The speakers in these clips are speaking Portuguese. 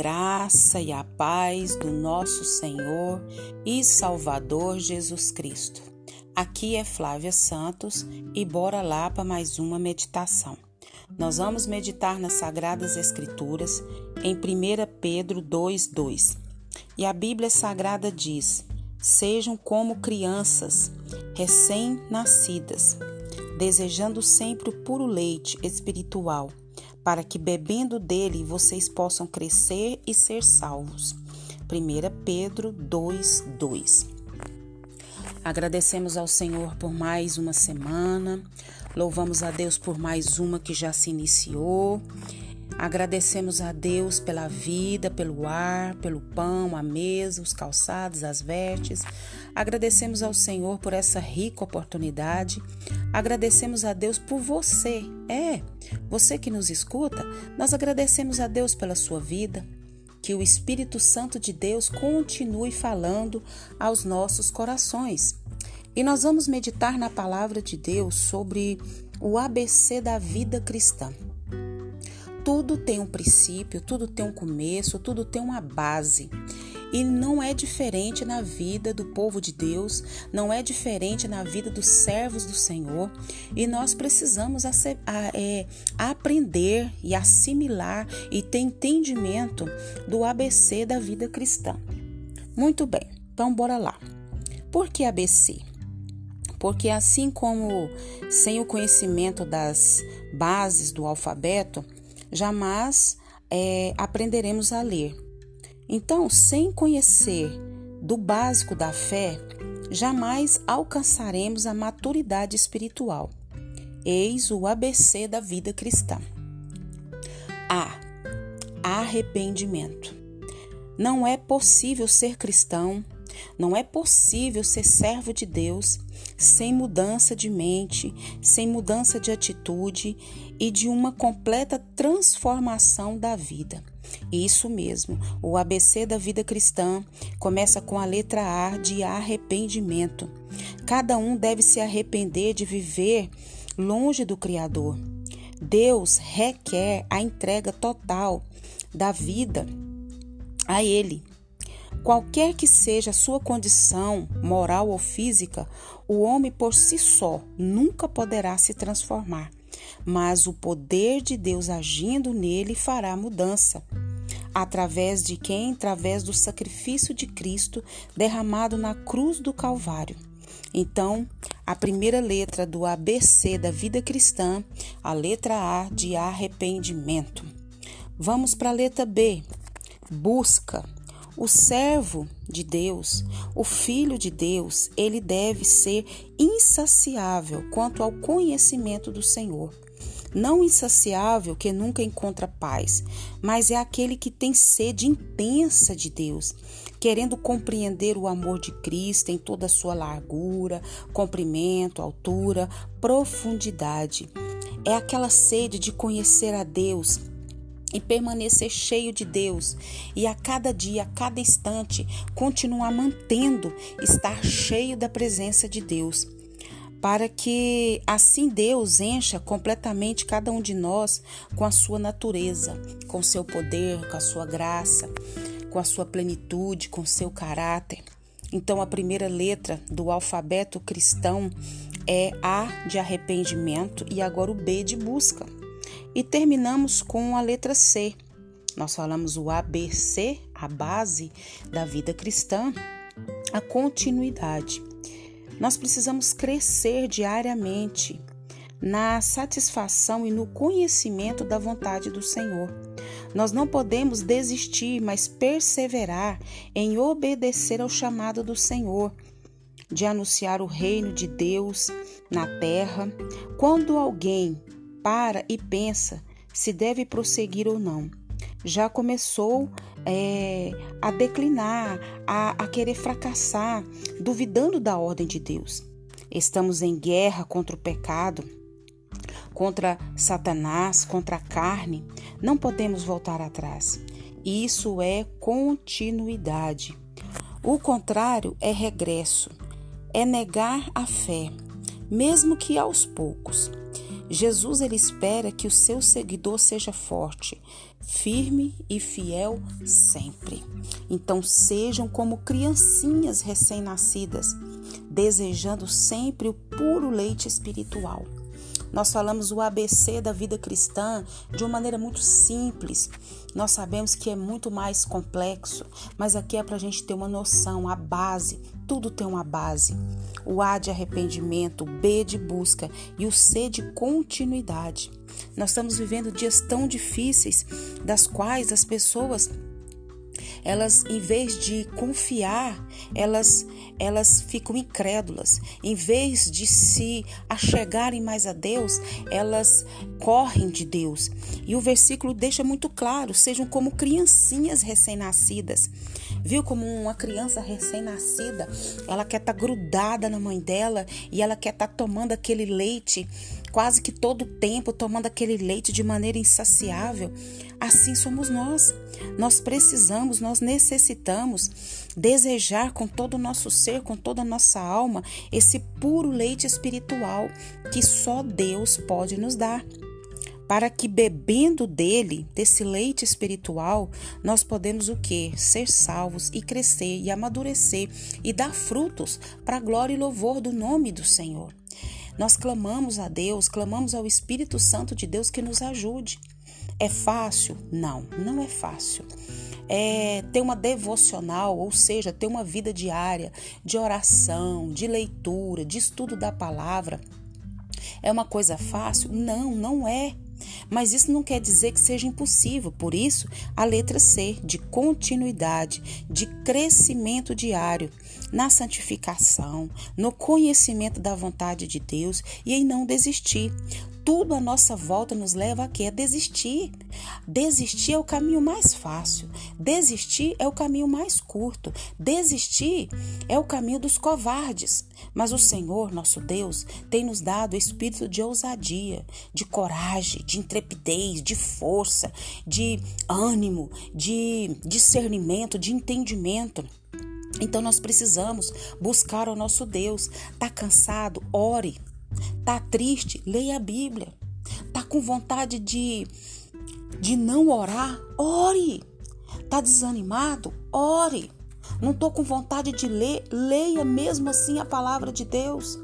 graça e a paz do nosso Senhor e Salvador Jesus Cristo. Aqui é Flávia Santos e bora lá para mais uma meditação. Nós vamos meditar nas Sagradas Escrituras em 1 Pedro 2,2. E a Bíblia Sagrada diz: Sejam como crianças recém-nascidas, desejando sempre o puro leite espiritual para que bebendo dele vocês possam crescer e ser salvos. 1 Pedro 2, 2. Agradecemos ao Senhor por mais uma semana, louvamos a Deus por mais uma que já se iniciou. Agradecemos a Deus pela vida, pelo ar, pelo pão, a mesa, os calçados, as vestes. Agradecemos ao Senhor por essa rica oportunidade. Agradecemos a Deus por você. É, você que nos escuta, nós agradecemos a Deus pela sua vida. Que o Espírito Santo de Deus continue falando aos nossos corações. E nós vamos meditar na palavra de Deus sobre o ABC da vida cristã. Tudo tem um princípio, tudo tem um começo, tudo tem uma base. E não é diferente na vida do povo de Deus, não é diferente na vida dos servos do Senhor. E nós precisamos a, a, é, aprender e assimilar e ter entendimento do ABC da vida cristã. Muito bem, então bora lá. Por que ABC? Porque assim como sem o conhecimento das bases do alfabeto, jamais é, aprenderemos a ler. Então, sem conhecer do básico da fé, jamais alcançaremos a maturidade espiritual. Eis o ABC da vida cristã. A. Arrependimento. Não é possível ser cristão, não é possível ser servo de Deus sem mudança de mente, sem mudança de atitude e de uma completa transformação da vida. Isso mesmo, o ABC da vida cristã começa com a letra A de arrependimento. Cada um deve se arrepender de viver longe do Criador. Deus requer a entrega total da vida a Ele. Qualquer que seja a sua condição moral ou física, o homem por si só nunca poderá se transformar, mas o poder de Deus agindo nele fará mudança. Através de quem? Através do sacrifício de Cristo derramado na cruz do Calvário. Então, a primeira letra do ABC da vida cristã, a letra A de arrependimento. Vamos para a letra B, busca. O servo de Deus, o filho de Deus, ele deve ser insaciável quanto ao conhecimento do Senhor. Não insaciável que nunca encontra paz, mas é aquele que tem sede intensa de Deus, querendo compreender o amor de Cristo em toda a sua largura, comprimento, altura, profundidade. É aquela sede de conhecer a Deus e permanecer cheio de Deus e a cada dia, a cada instante, continuar mantendo estar cheio da presença de Deus, para que assim Deus encha completamente cada um de nós com a sua natureza, com seu poder, com a sua graça, com a sua plenitude, com seu caráter. Então a primeira letra do alfabeto cristão é A de arrependimento e agora o B de busca. E terminamos com a letra C. Nós falamos o ABC, a base da vida cristã, a continuidade. Nós precisamos crescer diariamente na satisfação e no conhecimento da vontade do Senhor. Nós não podemos desistir, mas perseverar em obedecer ao chamado do Senhor, de anunciar o reino de Deus na terra. Quando alguém para e pensa se deve prosseguir ou não. Já começou é, a declinar, a, a querer fracassar, duvidando da ordem de Deus. Estamos em guerra contra o pecado, contra Satanás, contra a carne. Não podemos voltar atrás. Isso é continuidade. O contrário é regresso, é negar a fé, mesmo que aos poucos. Jesus ele espera que o seu seguidor seja forte, firme e fiel sempre. Então sejam como criancinhas recém-nascidas, desejando sempre o puro leite espiritual. Nós falamos o ABC da vida cristã de uma maneira muito simples. Nós sabemos que é muito mais complexo, mas aqui é para a gente ter uma noção, a base. Tudo tem uma base. O A de arrependimento, o B de busca e o C de continuidade. Nós estamos vivendo dias tão difíceis, das quais as pessoas elas em vez de confiar, elas elas ficam incrédulas. Em vez de se achegarem mais a Deus, elas correm de Deus. E o versículo deixa muito claro: sejam como criancinhas recém-nascidas. Viu como uma criança recém-nascida, ela quer estar tá grudada na mãe dela e ela quer estar tá tomando aquele leite quase que todo o tempo, tomando aquele leite de maneira insaciável. Assim somos nós. Nós precisamos, nós necessitamos desejar com todo o nosso ser, com toda a nossa alma, esse puro leite espiritual que só Deus pode nos dar para que bebendo dele, desse leite espiritual, nós podemos o que? Ser salvos e crescer e amadurecer e dar frutos para a glória e louvor do nome do Senhor. Nós clamamos a Deus, clamamos ao Espírito Santo de Deus que nos ajude. É fácil? Não, não é fácil. É ter uma devocional, ou seja, ter uma vida diária de oração, de leitura, de estudo da palavra. É uma coisa fácil? Não, não é. Mas isso não quer dizer que seja impossível, por isso, a letra C, de continuidade, de crescimento diário, na santificação, no conhecimento da vontade de Deus e em não desistir tudo à nossa volta nos leva a quê? A desistir. Desistir é o caminho mais fácil. Desistir é o caminho mais curto. Desistir é o caminho dos covardes. Mas o Senhor, nosso Deus, tem nos dado espírito de ousadia, de coragem, de intrepidez, de força, de ânimo, de discernimento, de entendimento. Então nós precisamos buscar o nosso Deus. Tá cansado? Ore. Tá triste? Leia a Bíblia. Tá com vontade de de não orar? Ore. Tá desanimado? Ore. Não tô com vontade de ler? Leia mesmo assim a palavra de Deus.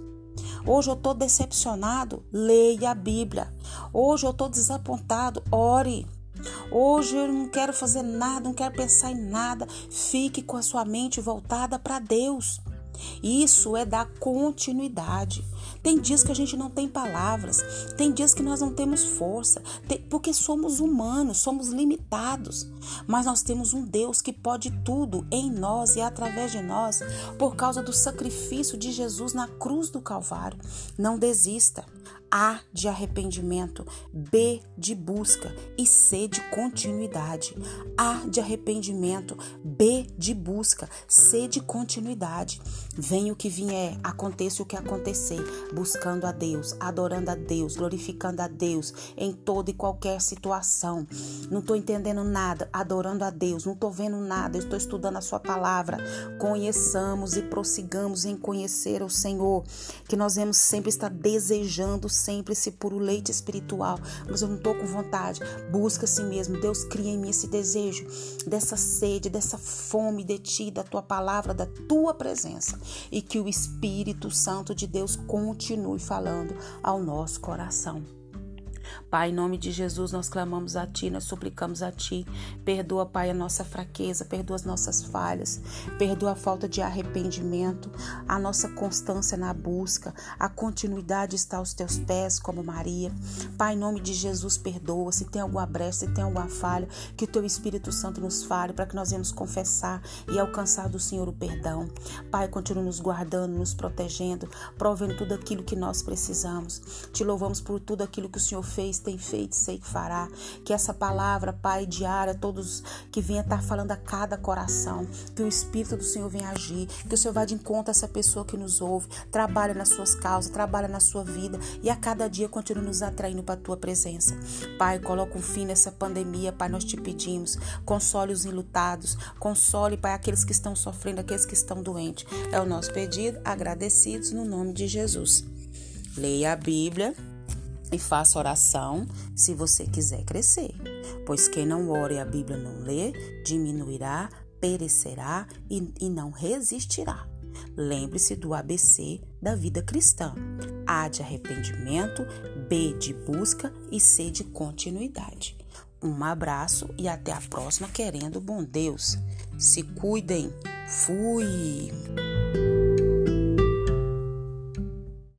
Hoje eu tô decepcionado? Leia a Bíblia. Hoje eu tô desapontado? Ore. Hoje eu não quero fazer nada, não quero pensar em nada. Fique com a sua mente voltada para Deus. Isso é dar continuidade. Tem dias que a gente não tem palavras, tem dias que nós não temos força, porque somos humanos, somos limitados. Mas nós temos um Deus que pode tudo em nós e através de nós, por causa do sacrifício de Jesus na cruz do Calvário. Não desista. A de arrependimento, B de busca e C de continuidade. A de arrependimento, B de busca, C de continuidade. Venha o que vier, aconteça o que acontecer, buscando a Deus, adorando a Deus, glorificando a Deus em toda e qualquer situação. Não estou entendendo nada, adorando a Deus, não estou vendo nada, estou estudando a Sua palavra. Conheçamos e prossigamos em conhecer o Senhor, que nós vamos sempre estar desejando sempre esse puro leite espiritual, mas eu não estou com vontade. Busca a si mesmo. Deus cria em mim esse desejo, dessa sede, dessa fome de ti, da tua palavra, da tua presença. E que o Espírito Santo de Deus continue falando ao nosso coração. Pai, em nome de Jesus, nós clamamos a Ti, nós suplicamos a Ti. Perdoa, Pai, a nossa fraqueza, perdoa as nossas falhas, perdoa a falta de arrependimento, a nossa constância na busca, a continuidade está aos Teus pés, como Maria. Pai, em nome de Jesus, perdoa. Se tem alguma brecha, se tem alguma falha, que o Teu Espírito Santo nos fale para que nós venhamos confessar e alcançar do Senhor o perdão. Pai, continua nos guardando, nos protegendo, provendo tudo aquilo que nós precisamos. Te louvamos por tudo aquilo que o Senhor fez, tem feito, sei que fará. Que essa palavra, Pai, diária, todos que venha estar falando a cada coração, que o Espírito do Senhor venha agir, que o Senhor vá de encontro a essa pessoa que nos ouve, trabalha nas suas causas, trabalha na sua vida e a cada dia continue nos atraindo para a tua presença. Pai, coloca um fim nessa pandemia, Pai, nós te pedimos. Console os enlutados, console, Pai, aqueles que estão sofrendo, aqueles que estão doentes. É o nosso pedido, agradecidos no nome de Jesus. Leia a Bíblia e faça oração se você quiser crescer. Pois quem não ora e a Bíblia não lê, diminuirá, perecerá e, e não resistirá. Lembre-se do ABC da vida cristã: A de arrependimento, B de busca e C de continuidade. Um abraço e até a próxima, querendo bom Deus. Se cuidem. Fui.